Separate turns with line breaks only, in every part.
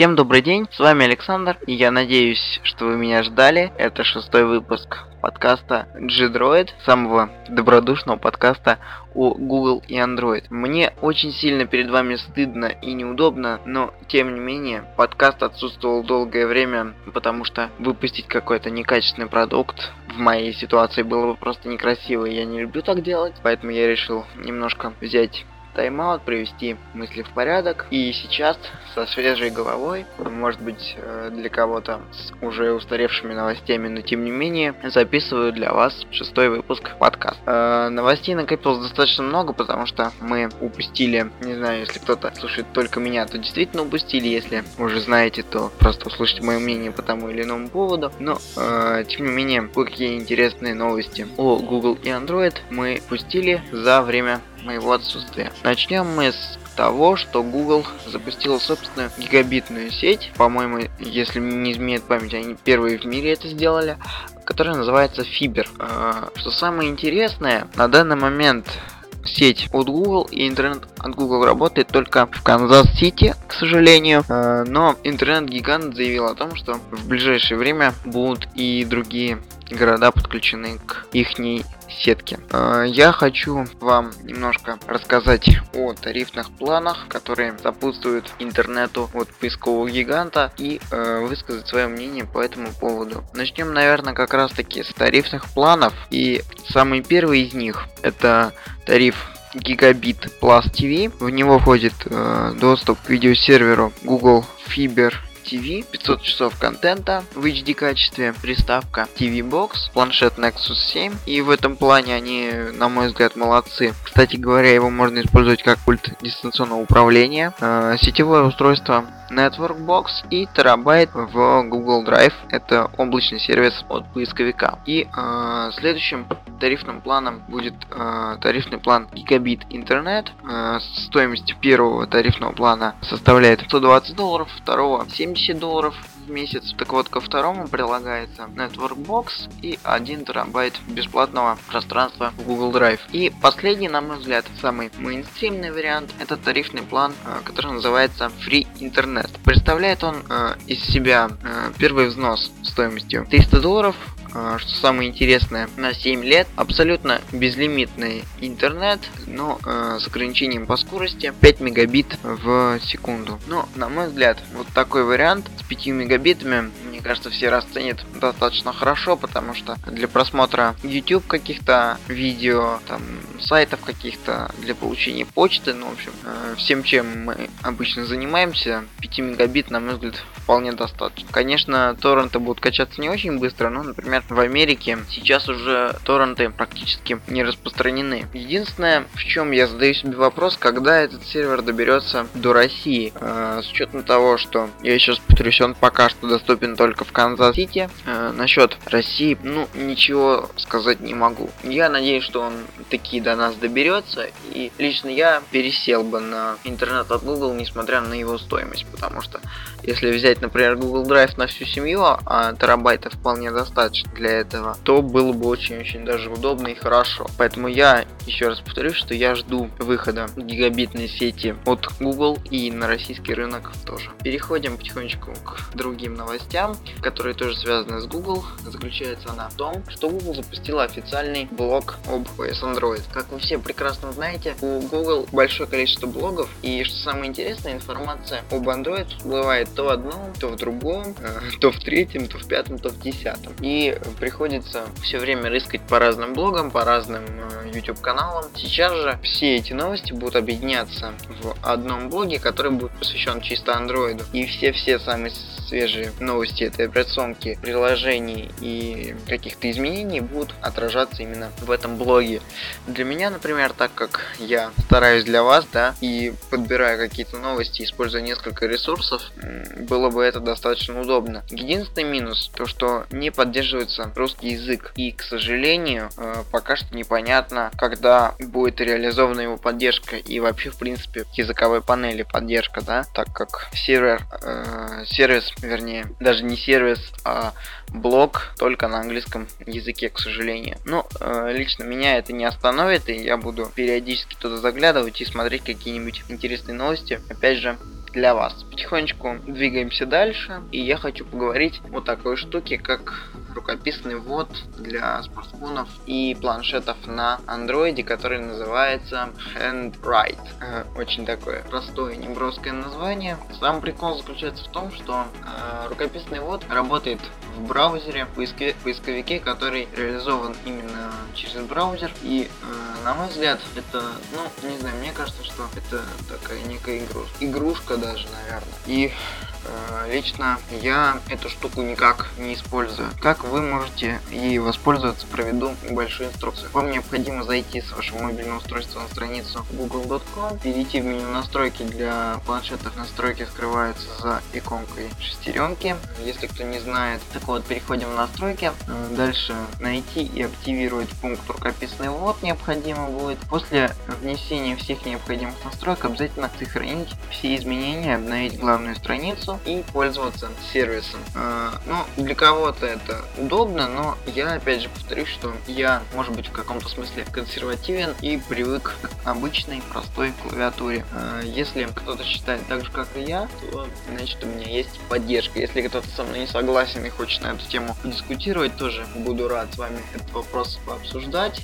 Всем добрый день, с вами Александр, и я надеюсь, что вы меня ждали. Это шестой выпуск подкаста G-Droid, самого добродушного подкаста о Google и Android. Мне очень сильно перед вами стыдно и неудобно, но тем не менее подкаст отсутствовал долгое время, потому что выпустить какой-то некачественный продукт в моей ситуации было бы просто некрасиво, и я не люблю так делать, поэтому я решил немножко взять тайм-аут, привести мысли в порядок. И сейчас со свежей головой, может быть э, для кого-то с уже устаревшими новостями, но тем не менее, записываю для вас шестой выпуск подкаста. Э, новостей накопилось достаточно много, потому что мы упустили, не знаю, если кто-то слушает только меня, то действительно упустили, если уже знаете, то просто услышите мое мнение по тому или иному поводу. Но, э, тем не менее, кое-какие интересные новости о Google и Android мы пустили за время моего отсутствия. Начнем мы с того, что Google запустила собственную гигабитную сеть, по-моему, если не изменяет память, они первые в мире это сделали, которая называется Fiber. А, что самое интересное, на данный момент сеть от Google и интернет от Google работает только в Канзас-Сити, к сожалению. А, но интернет-гигант заявил о том, что в ближайшее время будут и другие города подключены к ихней сетки. Э, я хочу вам немножко рассказать о тарифных планах, которые сопутствуют интернету от поискового гиганта и э, высказать свое мнение по этому поводу. Начнем, наверное, как раз таки с тарифных планов. И самый первый из них это тариф гигабит Plus TV. В него входит э, доступ к видеосерверу Google Fiber TV, 500 часов контента в HD качестве, приставка TV Box, планшет Nexus 7. И в этом плане они, на мой взгляд, молодцы. Кстати говоря, его можно использовать как пульт дистанционного управления. Э, сетевое устройство Networkbox и терабайт в Google Drive. Это облачный сервис от поисковика. И э, следующим тарифным планом будет э, тарифный план гигабит интернет. Э, стоимость первого тарифного плана составляет 120 долларов, второго 70 долларов в месяц. Так вот, ко второму прилагается Networkbox и 1 терабайт бесплатного пространства в Google Drive. И последний, на мой взгляд, самый мейнстримный вариант, это тарифный план, э, который называется Free Internet. Представляет он э, из себя э, первый взнос стоимостью 300 долларов, что самое интересное, на 7 лет абсолютно безлимитный интернет, но э, с ограничением по скорости 5 мегабит в секунду. Но, на мой взгляд, вот такой вариант с 5 мегабитами, мне кажется, все расценят достаточно хорошо, потому что для просмотра YouTube каких-то видео, там, сайтов каких-то, для получения почты, ну, в общем, э, всем, чем мы обычно занимаемся, 5 мегабит, на мой взгляд, вполне достаточно. Конечно, торренты будут качаться не очень быстро, но, например, в Америке сейчас уже торренты практически не распространены. Единственное, в чем я задаю себе вопрос, когда этот сервер доберется до России. Э, с учетом того, что я сейчас повторюсь, он пока что доступен только в Канзас-Сити. Э, насчет России, ну, ничего сказать не могу. Я надеюсь, что он таки до нас доберется. И лично я пересел бы на интернет от Google, несмотря на его стоимость. Потому что если взять, например, Google Drive на всю семью, а терабайта вполне достаточно для этого, то было бы очень-очень даже удобно и хорошо. Поэтому я еще раз повторюсь, что я жду выхода гигабитной сети от Google и на российский рынок тоже. Переходим потихонечку к другим новостям, которые тоже связаны с Google. Заключается она в том, что Google запустила официальный блог об OS Android. Как вы все прекрасно знаете, у Google большое количество блогов, и что самое интересное, информация об Android всплывает то в одном, то в другом, э, то в третьем, то в пятом, то в десятом. И приходится все время рыскать по разным блогам, по разным э, YouTube каналам. Сейчас же все эти новости будут объединяться в одном блоге, который будет посвящен чисто андроиду. И все-все самые свежие новости этой операционки, приложений и каких-то изменений будут отражаться именно в этом блоге. Для меня, например, так как я стараюсь для вас, да, и подбираю какие-то новости, используя несколько ресурсов, было бы это достаточно удобно. Единственный минус, то что не поддерживается русский язык. И, к сожалению, э, пока что непонятно, когда будет реализована его поддержка и вообще, в принципе, языковой панели поддержка, да, так как сервер, э, сервис вернее, даже не сервис, а блог только на английском языке, к сожалению. Но э, лично меня это не остановит, и я буду периодически туда заглядывать и смотреть какие-нибудь интересные новости. Опять же, для вас. Потихонечку двигаемся дальше, и я хочу поговорить о такой штуке, как рукописный ввод для смартфонов и планшетов на андроиде, который называется Handwrite. Э, очень такое простое, неброское название. Сам прикол заключается в том, что э, рукописный ввод работает в браузере, поиске, поисковике, который реализован именно через браузер. И, э, на мой взгляд, это, ну, не знаю, мне кажется, что это такая некая. Игрушка даже, наверное. И лично я эту штуку никак не использую. Как вы можете ей воспользоваться, проведу небольшую инструкцию. Вам необходимо зайти с вашего мобильного устройства на страницу google.com, перейти в меню настройки для планшетов. Настройки скрываются за иконкой шестеренки. Если кто не знает, так вот, переходим в настройки. Э, дальше найти и активировать пункт рукописный ввод необходимо будет. После внесения всех необходимых настроек обязательно сохранить все изменения, обновить главную страницу и пользоваться сервисом. Э, ну, для кого-то это удобно, но я опять же повторюсь, что я, может быть, в каком-то смысле консервативен и привык к обычной простой клавиатуре. Э, если кто-то считает так же, как и я, то значит у меня есть поддержка. Если кто-то со мной не согласен и хочет на эту тему дискутировать, тоже буду рад с вами этот вопрос пообсуждать.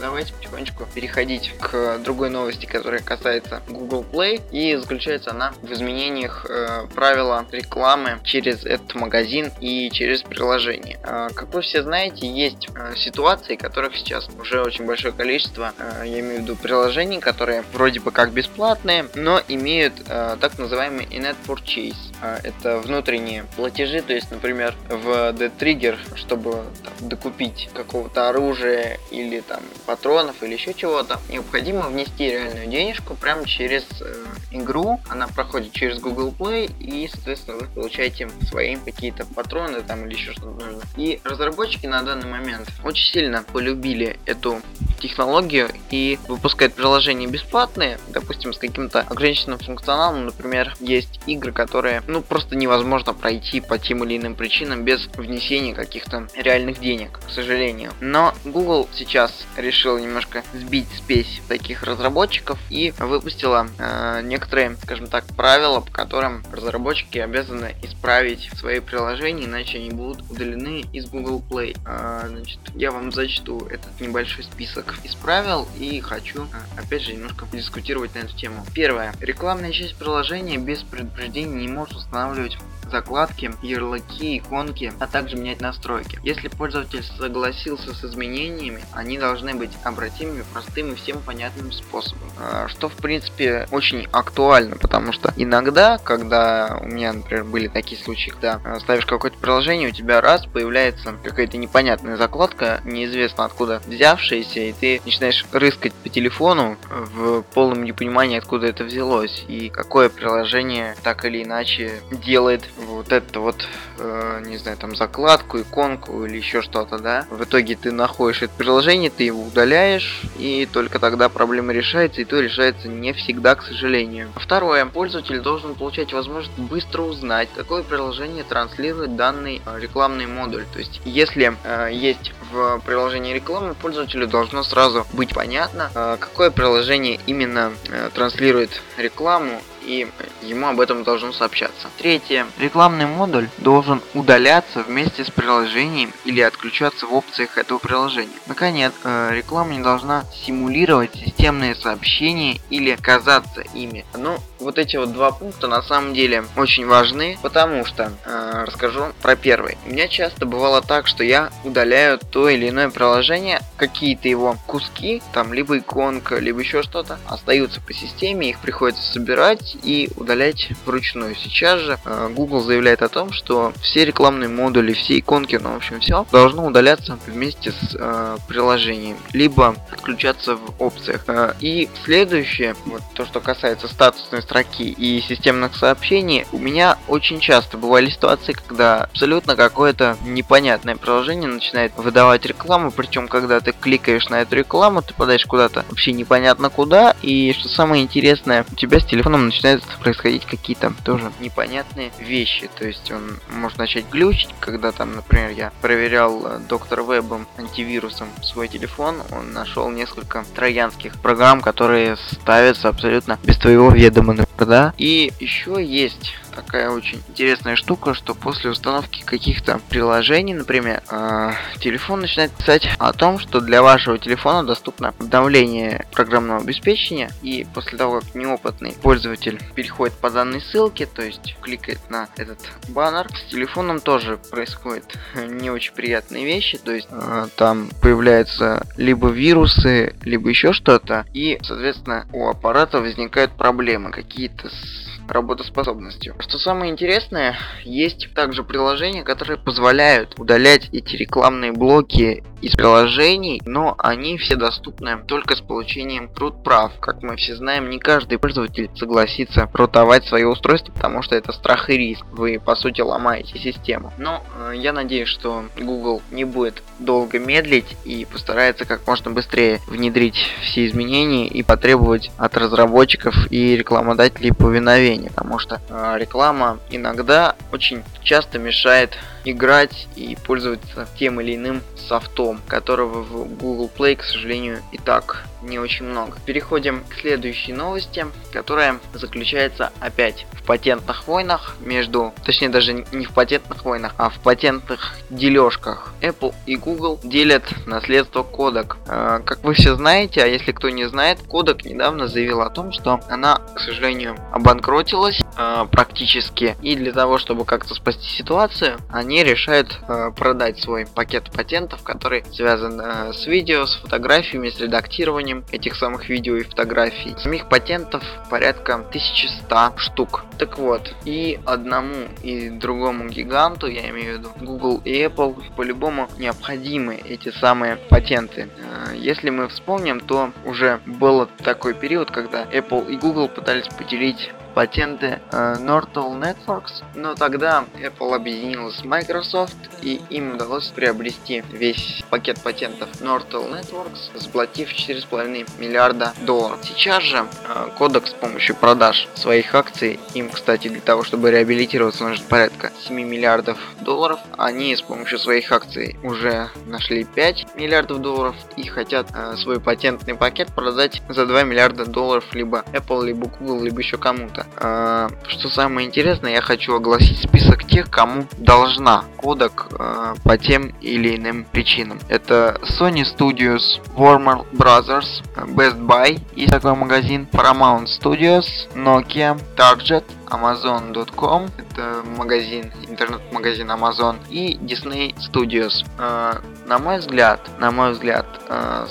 Давайте потихонечку переходить к другой новости, которая касается Google Play. И заключается она в изменениях э, правил правила рекламы через этот магазин и через приложение. А, как вы все знаете, есть а, ситуации, которых сейчас уже очень большое количество, а, я имею в виду приложений, которые вроде бы как бесплатные, но имеют так называемый in-app purchase. Это внутренние платежи, то есть, например, в The Trigger, чтобы там, докупить какого-то оружия или там патронов или еще чего-то, необходимо внести реальную денежку прямо через э, игру. Она проходит через Google Play и соответственно, вы получаете свои какие-то патроны там или еще что-то нужно. И разработчики на данный момент очень сильно полюбили эту технологию и выпускают приложения бесплатные, допустим, с каким-то ограниченным функционалом, например, есть игры, которые, ну, просто невозможно пройти по тем или иным причинам без внесения каких-то реальных денег, к сожалению. Но Google сейчас решил немножко сбить спесь таких разработчиков и выпустила э, некоторые, скажем так, правила, по которым разработчики обязаны исправить свои приложения, иначе они будут удалены из Google Play. А, значит, я вам зачту этот небольшой список из правил и хочу, а, опять же, немножко подискутировать на эту тему. Первое. Рекламная часть приложения без предупреждения не может устанавливать закладки, ярлыки, иконки, а также менять настройки. Если пользователь согласился с изменениями, они должны быть обратимыми простым и всем понятным способом. А, что в принципе очень актуально, потому что иногда, когда у меня, например, были такие случаи, когда а, ставишь какое-то приложение, у тебя раз появляется какая-то непонятная закладка, неизвестно откуда взявшаяся, и ты начинаешь рыскать по телефону в полном непонимании, откуда это взялось, и какое приложение так или иначе делает вот это вот, э, не знаю, там закладку, иконку или еще что-то, да. В итоге ты находишь это приложение, ты его удаляешь, и только тогда проблема решается, и то решается не всегда, к сожалению. Второе. Пользователь должен получать возможность быстро узнать, какое приложение транслирует данный э, рекламный модуль. То есть, если э, есть в приложении рекламы, пользователю должно сразу быть понятно, э, какое приложение именно э, транслирует рекламу и ему об этом должно сообщаться. Третье. Рекламный модуль должен удаляться вместе с приложением или отключаться в опциях этого приложения. Наконец, э, реклама не должна симулировать системные сообщения или казаться ими. Ну, вот эти вот два пункта на самом деле очень важны, потому что э, расскажу про первый. У меня часто бывало так, что я удаляю то или иное приложение, какие-то его куски, там либо иконка, либо еще что-то, остаются по системе, их приходится собирать и удалять вручную. Сейчас же э, Google заявляет о том, что все рекламные модули, все иконки, ну в общем все, должно удаляться вместе с э, приложением, либо отключаться в опциях. Э, и следующее, вот то, что касается статусной строки и системных сообщений, у меня очень часто бывали ситуации, когда абсолютно какое-то непонятное приложение начинает выдавать рекламу, причем когда ты кликаешь на эту рекламу, ты подаешь куда-то вообще непонятно куда, и что самое интересное, у тебя с телефоном начинают происходить какие-то тоже непонятные вещи. То есть он может начать глючить, когда там, например, я проверял э, доктор Вебом антивирусом свой телефон, он нашел несколько троянских программ, которые ставятся абсолютно без твоего ведома, да. И еще есть такая очень интересная штука, что после установки каких-то приложений, например, э, телефон начинает писать о том, что для вашего телефона доступно обновление программного обеспечения, и после того, как неопытный пользователь переходит по данной ссылке, то есть кликает на этот баннер, с телефоном тоже происходят не очень приятные вещи, то есть э, там появляются либо вирусы, либо еще что-то, и, соответственно, у аппарата возникают проблемы какие-то с работоспособностью. Что самое интересное, есть также приложения, которые позволяют удалять эти рекламные блоки из приложений, но они все доступны только с получением труд прав. Как мы все знаем, не каждый пользователь согласится продавать свое устройство, потому что это страх и риск. Вы, по сути, ломаете систему. Но э, я надеюсь, что Google не будет долго медлить и постарается как можно быстрее внедрить все изменения и потребовать от разработчиков и рекламодателей повиновения, потому что э, реклама иногда очень часто мешает играть и пользоваться тем или иным софтом, которого в Google Play, к сожалению, и так не очень много. Переходим к следующей новости, которая заключается опять в патентных войнах между, точнее даже не в патентных войнах, а в патентных дележках. Apple и Google делят наследство кодек. Э, как вы все знаете, а если кто не знает, кодек недавно заявил о том, что она, к сожалению, обанкротилась э, практически. И для того, чтобы как-то спасти ситуацию, они решают э, продать свой пакет патентов, который связан с видео, с фотографиями, с редактированием созданием этих самых видео и фотографий. Самих патентов порядка 1100 штук. Так вот, и одному и другому гиганту, я имею в виду Google и Apple, по-любому необходимы эти самые патенты. Э, если мы вспомним, то уже был такой период, когда Apple и Google пытались поделить патенты э, Nortel Networks, но тогда Apple объединилась с Microsoft и им удалось приобрести весь пакет патентов Nortel Networks, сплотив 4,5 миллиарда долларов. Сейчас же э, Kodak с помощью продаж своих акций, им, кстати, для того, чтобы реабилитироваться, нужно порядка 7 миллиардов долларов, они с помощью своих акций уже нашли 5 миллиардов долларов и хотят э, свой патентный пакет продать за 2 миллиарда долларов либо Apple, либо Google, либо еще кому-то это. А, что самое интересное, я хочу огласить список тех, кому должна кодек а, по тем или иным причинам. Это Sony Studios, Warner Brothers, Best Buy, есть такой магазин, Paramount Studios, Nokia, Target, Amazon.com, это магазин, интернет-магазин Amazon, и Disney Studios. Э, на мой взгляд, на мой взгляд, э,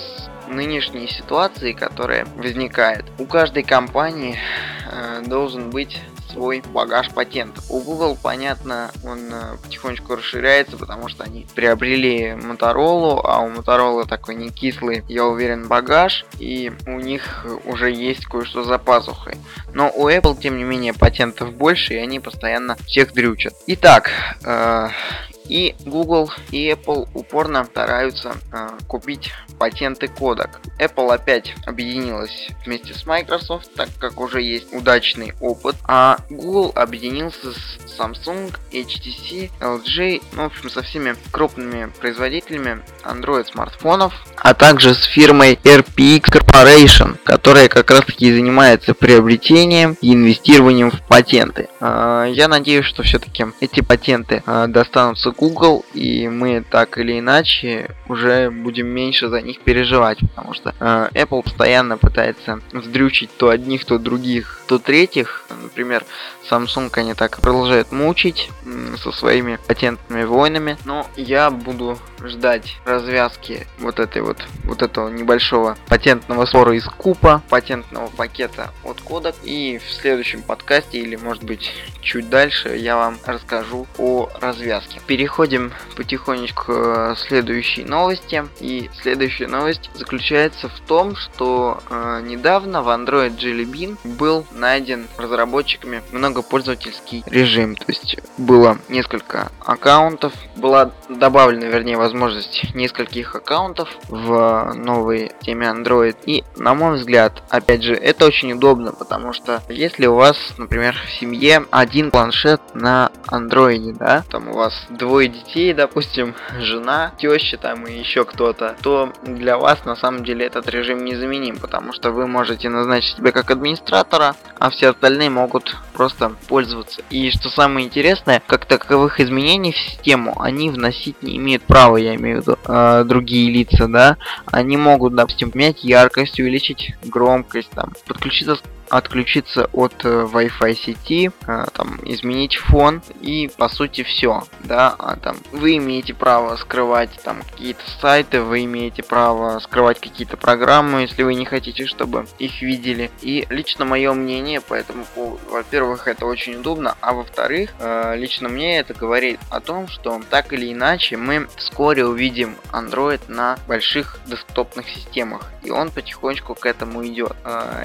нынешней ситуации, которая возникает, у каждой компании э, должен быть свой багаж патентов. У Google, понятно, он э, потихонечку расширяется, потому что они приобрели Motorola, а у Motorola такой не кислый, я уверен, багаж, и у них уже есть кое-что за пазухой. Но у Apple, тем не менее, патентов больше, и они постоянно всех дрючат. Итак, э, и Google и Apple упорно стараются э, купить патенты кодек. Apple опять объединилась вместе с Microsoft, так как уже есть удачный опыт, а Google объединился с Samsung, HTC, LG, ну, в общем, со всеми крупными производителями Android смартфонов, а также с фирмой RPX Corporation, которая как раз таки занимается приобретением и инвестированием в патенты. Э, я надеюсь, что все-таки эти патенты э, достанутся Google, и мы так или иначе уже будем меньше за них переживать, потому что э, Apple постоянно пытается вздрючить то одних, то других, то третьих. Например, Samsung они так продолжают мучить э, со своими патентными войнами, но я буду ждать развязки вот этой вот, вот этого небольшого патентного спора из купа, патентного пакета от кодек, и в следующем подкасте или может быть чуть дальше я вам расскажу о развязке. Переходим потихонечку к следующей новости. И следующая новость заключается в том, что э, недавно в Android Jelly Bean был найден разработчиками многопользовательский режим. То есть было несколько аккаунтов. Была добавлена, вернее, возможность нескольких аккаунтов в новой теме Android. И, на мой взгляд, опять же, это очень удобно, потому что если у вас, например, в семье один планшет на Android, да, там у вас двое детей, допустим, жена, теща там и еще кто-то, то для вас на самом деле этот режим незаменим, потому что вы можете назначить себя как администратора, а все остальные могут просто пользоваться. И что самое интересное, как таковых изменений в систему они вносить не имеют права, я имею в виду э, другие лица, да. Они могут, допустим, менять яркость, увеличить громкость, там, подключиться отключиться от э, Wi-Fi сети, э, там, изменить фон и по сути все, да, а там вы имеете право скрывать там какие-то сайты, вы имеете право скрывать какие-то программы, если вы не хотите, чтобы их видели. И лично мое мнение по этому поводу, во-первых, это очень удобно, а во-вторых, э, лично мне это говорит о том, что так или иначе мы вскоре увидим Android на больших десктопных системах, и он потихонечку к этому идет.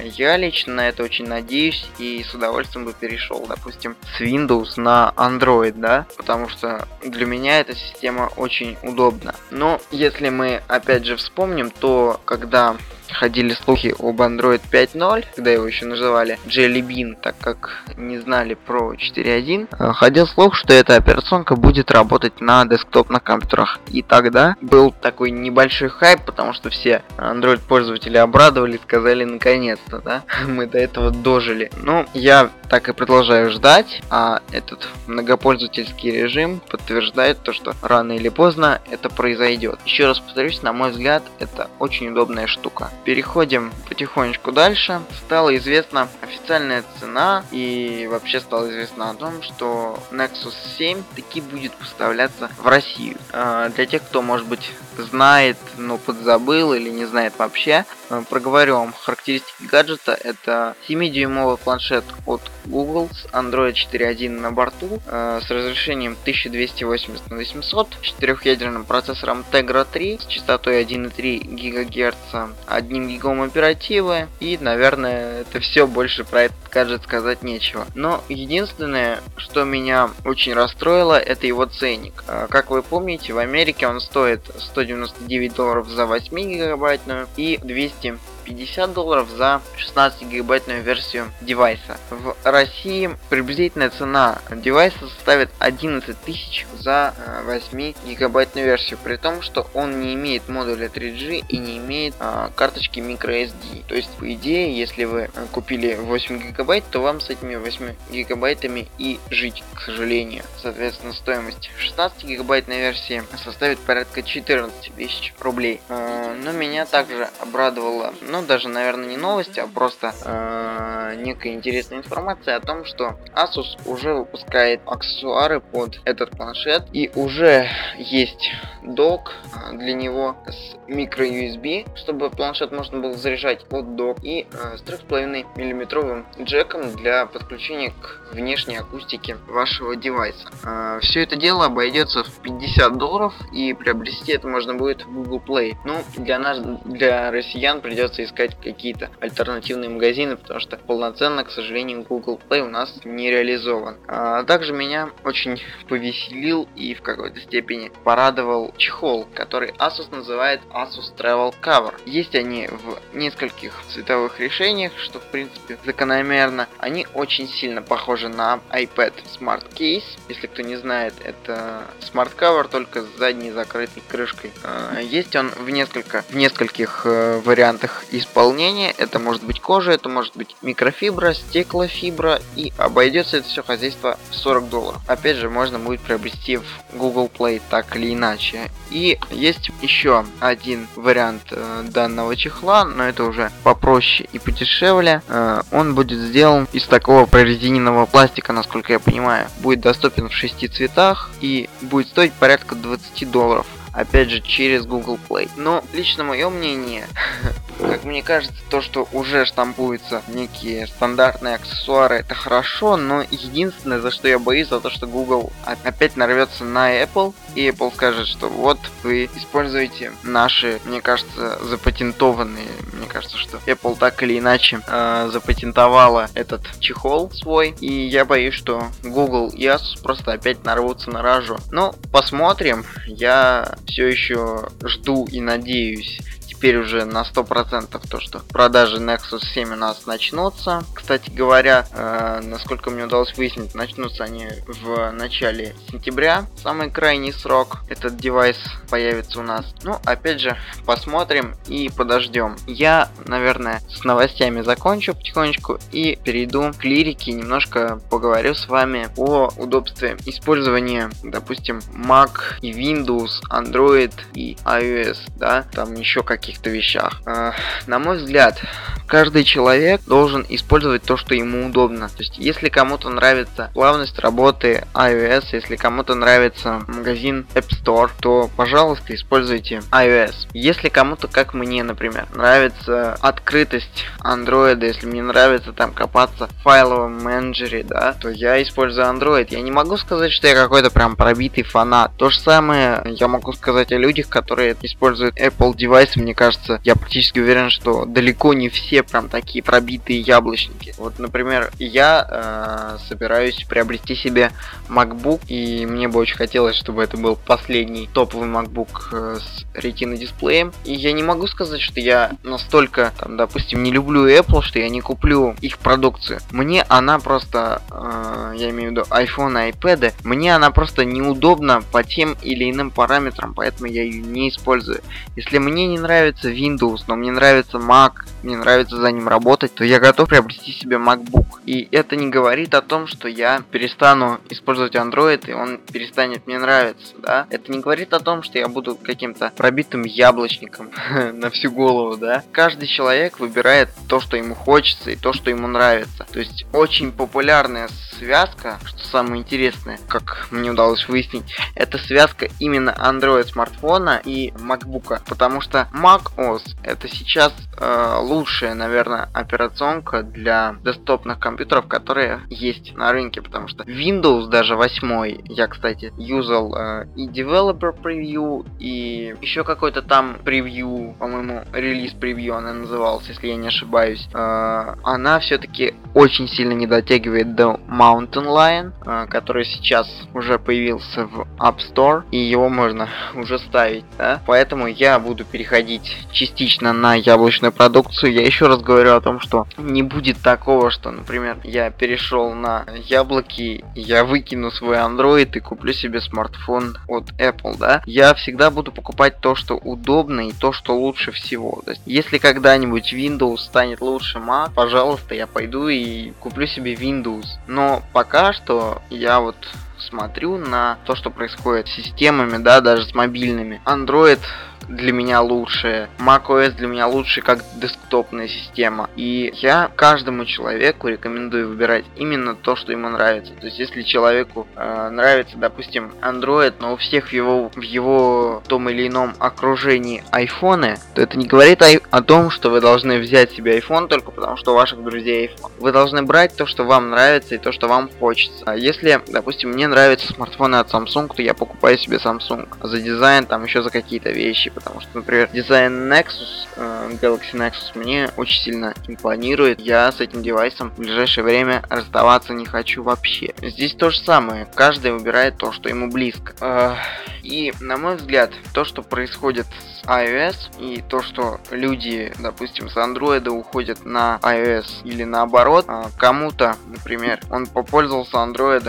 Я лично это это очень надеюсь и с удовольствием бы перешел, допустим, с Windows на Android, да, потому что для меня эта система очень удобна. Но если мы опять же вспомним, то когда ходили слухи об Android 5.0, когда его еще называли Jelly Bean, так как не знали про 4.1. Э, ходил слух, что эта операционка будет работать на десктопных компьютерах. И тогда был такой небольшой хайп, потому что все Android пользователи обрадовались, сказали наконец-то, да, мы до этого дожили. Ну, я так и продолжаю ждать, а этот многопользовательский режим подтверждает то, что рано или поздно это произойдет. Еще раз повторюсь, на мой взгляд, это очень удобная штука. Переходим потихонечку дальше. Стала известна официальная цена и вообще стало известно о том, что Nexus 7 таки будет поставляться в Россию. А, для тех, кто может быть знает, но подзабыл или не знает вообще, э, проговорю вам характеристики гаджета. Это 7-дюймовый планшет от Google с Android 4.1 на борту э, с разрешением 1280 на 800, четырехъядерным процессором Tegra 3 с частотой 1,3 ГГц, 1 гигом оперативы и, наверное, это все больше про этот гаджет сказать нечего. Но единственное, что меня очень расстроило, это его ценник. Э, как вы помните, в Америке он стоит 199 долларов за 8 гигабайтную и 200 50 долларов за 16 гигабайтную версию девайса. В России приблизительная цена девайса составит 11 тысяч за 8 э, гигабайтную версию, при том, что он не имеет модуля 3G и не имеет а, карточки microSD. То есть, по идее, если вы э, купили 8 гигабайт, то вам с этими 8 гигабайтами и жить, к сожалению. Соответственно, стоимость 16 гигабайтной версии составит порядка 14 тысяч рублей. А, но меня также обрадовало, ну даже, наверное, не новость, а просто э, некая интересная информация о том, что Asus уже выпускает аксессуары под этот планшет и уже есть док э, для него с микро USB, чтобы планшет можно было заряжать от док и э, с 3,5 миллиметровым джеком для подключения к внешней акустике вашего девайса. Э, все это дело обойдется в 50 долларов и приобрести это можно будет в Google Play. Ну, для нас, для россиян придется искать какие-то альтернативные магазины, потому что полноценно, к сожалению, Google Play у нас не реализован. А также меня очень повеселил и в какой-то степени порадовал чехол, который Asus называет Asus Travel Cover. Есть они в нескольких цветовых решениях, что в принципе закономерно. Они очень сильно похожи на iPad Smart Case. Если кто не знает, это Smart Cover только с задней закрытой крышкой. А, есть он в несколько в нескольких э, вариантах исполнения. Это может быть кожа, это может быть микрофибра, стеклофибра и обойдется это все хозяйство в 40 долларов. Опять же, можно будет приобрести в Google Play так или иначе. И есть еще один вариант э, данного чехла, но это уже попроще и подешевле. Э, он будет сделан из такого прорезиненного пластика, насколько я понимаю. Будет доступен в шести цветах и будет стоить порядка 20 долларов опять же через Google Play. Но лично мое мнение, как мне кажется, то, что уже штампуются некие стандартные аксессуары, это хорошо, но единственное, за что я боюсь, за то, что Google опять нарвется на Apple, и Apple скажет, что вот вы используете наши, мне кажется, запатентованные, мне кажется, что Apple так или иначе э, запатентовала этот чехол свой, и я боюсь, что Google и Asus просто опять нарвутся на рожу. Но посмотрим, я все еще жду и надеюсь теперь уже на 100% то, что продажи Nexus 7 у нас начнутся. Кстати говоря, э, насколько мне удалось выяснить, начнутся они в начале сентября. Самый крайний срок этот девайс появится у нас. Ну, опять же, посмотрим и подождем. Я, наверное, с новостями закончу потихонечку и перейду к лирике. Немножко поговорю с вами о удобстве использования, допустим, Mac и Windows, Android и iOS, да, там еще какие каких-то вещах. Э, на мой взгляд, каждый человек должен использовать то, что ему удобно. То есть, если кому-то нравится плавность работы iOS, если кому-то нравится магазин App Store, то, пожалуйста, используйте iOS. Если кому-то, как мне, например, нравится открытость Android, если мне нравится там копаться в файловом менеджере, да, то я использую Android. Я не могу сказать, что я какой-то прям пробитый фанат. То же самое я могу сказать о людях, которые используют Apple девайсы. Мне кажется, я практически уверен, что далеко не все прям такие пробитые яблочники. Вот, например, я э, собираюсь приобрести себе MacBook, и мне бы очень хотелось, чтобы это был последний топовый MacBook э, с Retina дисплеем. И я не могу сказать, что я настолько, там, допустим, не люблю Apple, что я не куплю их продукцию. Мне она просто, э, я имею в виду iPhone и iPad, мне она просто неудобна по тем или иным параметрам, поэтому я ее не использую. Если мне не нравится нравится Windows, но мне нравится Mac, мне нравится за ним работать, то я готов приобрести себе MacBook. И это не говорит о том, что я перестану использовать Android, и он перестанет мне нравиться, да? Это не говорит о том, что я буду каким-то пробитым яблочником на всю голову, да? Каждый человек выбирает то, что ему хочется, и то, что ему нравится. То есть очень популярная связка, что самое интересное, как мне удалось выяснить, это связка именно Android смартфона и MacBook, потому что Mac OS это сейчас э, лучшая, наверное, операционка для десктопных компьютеров, которые есть на рынке, потому что Windows даже 8, я, кстати, юзал э, и Developer Preview, и еще какой-то там превью, по-моему, релиз превью она называлась, если я не ошибаюсь, э, она все-таки очень сильно не дотягивает до Mountain Lion, э, который сейчас уже появился в App Store, и его можно уже ставить, да? Поэтому я буду переходить частично на яблочную продукцию. Я еще раз говорю о том, что не будет такого, что, например, я перешел на яблоки, я выкину свой Android и куплю себе смартфон от Apple, да? Я всегда буду покупать то, что удобно и то, что лучше всего. То есть, если когда-нибудь Windows станет лучше Mac, пожалуйста, я пойду и куплю себе Windows. Но пока что я вот смотрю на то, что происходит с системами, да, даже с мобильными. Android для меня лучшее, macOS для меня лучше как десктопная система. И я каждому человеку рекомендую выбирать именно то, что ему нравится. То есть, если человеку э, нравится, допустим, Android, но у всех в его, в его том или ином окружении айфоны, то это не говорит о, о том, что вы должны взять себе iPhone только потому, что у ваших друзей iPhone. Вы должны брать то, что вам нравится и то, что вам хочется. А если, допустим, мне нравятся смартфоны от Samsung, то я покупаю себе Samsung. За дизайн, там еще за какие-то вещи потому что, например, дизайн Nexus, э, Galaxy Nexus мне очень сильно импонирует. Я с этим девайсом в ближайшее время расставаться не хочу вообще. Здесь то же самое, каждый выбирает то, что ему близко. Э, и, на мой взгляд, то, что происходит с iOS и то, что люди, допустим, с Android уходят на iOS или наоборот, э, кому-то, например, он попользовался Android,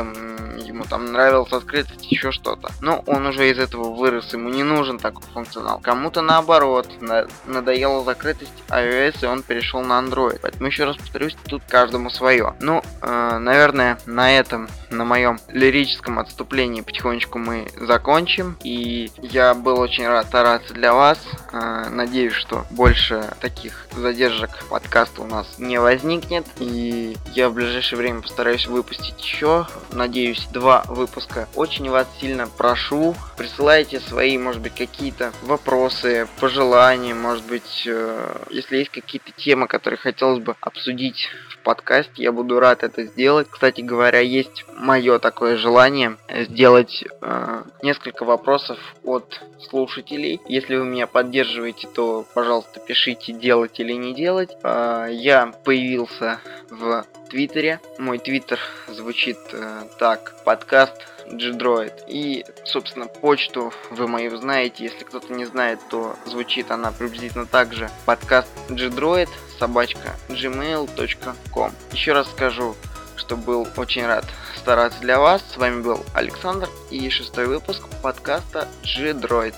ему там нравилась открытость, еще что-то. Но он уже из этого вырос, ему не нужен такой функционал. Кому-то наоборот, на надоела закрытость iOS, и он перешел на Android. Поэтому еще раз повторюсь, тут каждому свое. Ну, э, наверное, на этом, на моем лирическом отступлении потихонечку мы закончим. И я был очень рад стараться для вас. Э, надеюсь, что больше таких задержек подкаста у нас не возникнет. И я в ближайшее время постараюсь выпустить еще. Надеюсь, два выпуска. Очень вас сильно прошу, присылайте свои, может быть, какие-то вопросы, пожелания, может быть, э, если есть какие-то темы, которые хотелось бы обсудить в подкасте, я буду рад это сделать. Кстати говоря, есть мое такое желание сделать э, несколько вопросов от слушателей. Если вы меня поддерживаете, то, пожалуйста, пишите делать или не делать. Э, я появился в Твиттере. Мой твиттер звучит э, так. Подкаст Gdroid. И, собственно, почту вы мою знаете. Если кто-то не знает, то звучит она приблизительно так же. Подкаст Gdroid собачка gmail.com. Еще раз скажу, что был очень рад стараться для вас. С вами был Александр и шестой выпуск подкаста G-Droid.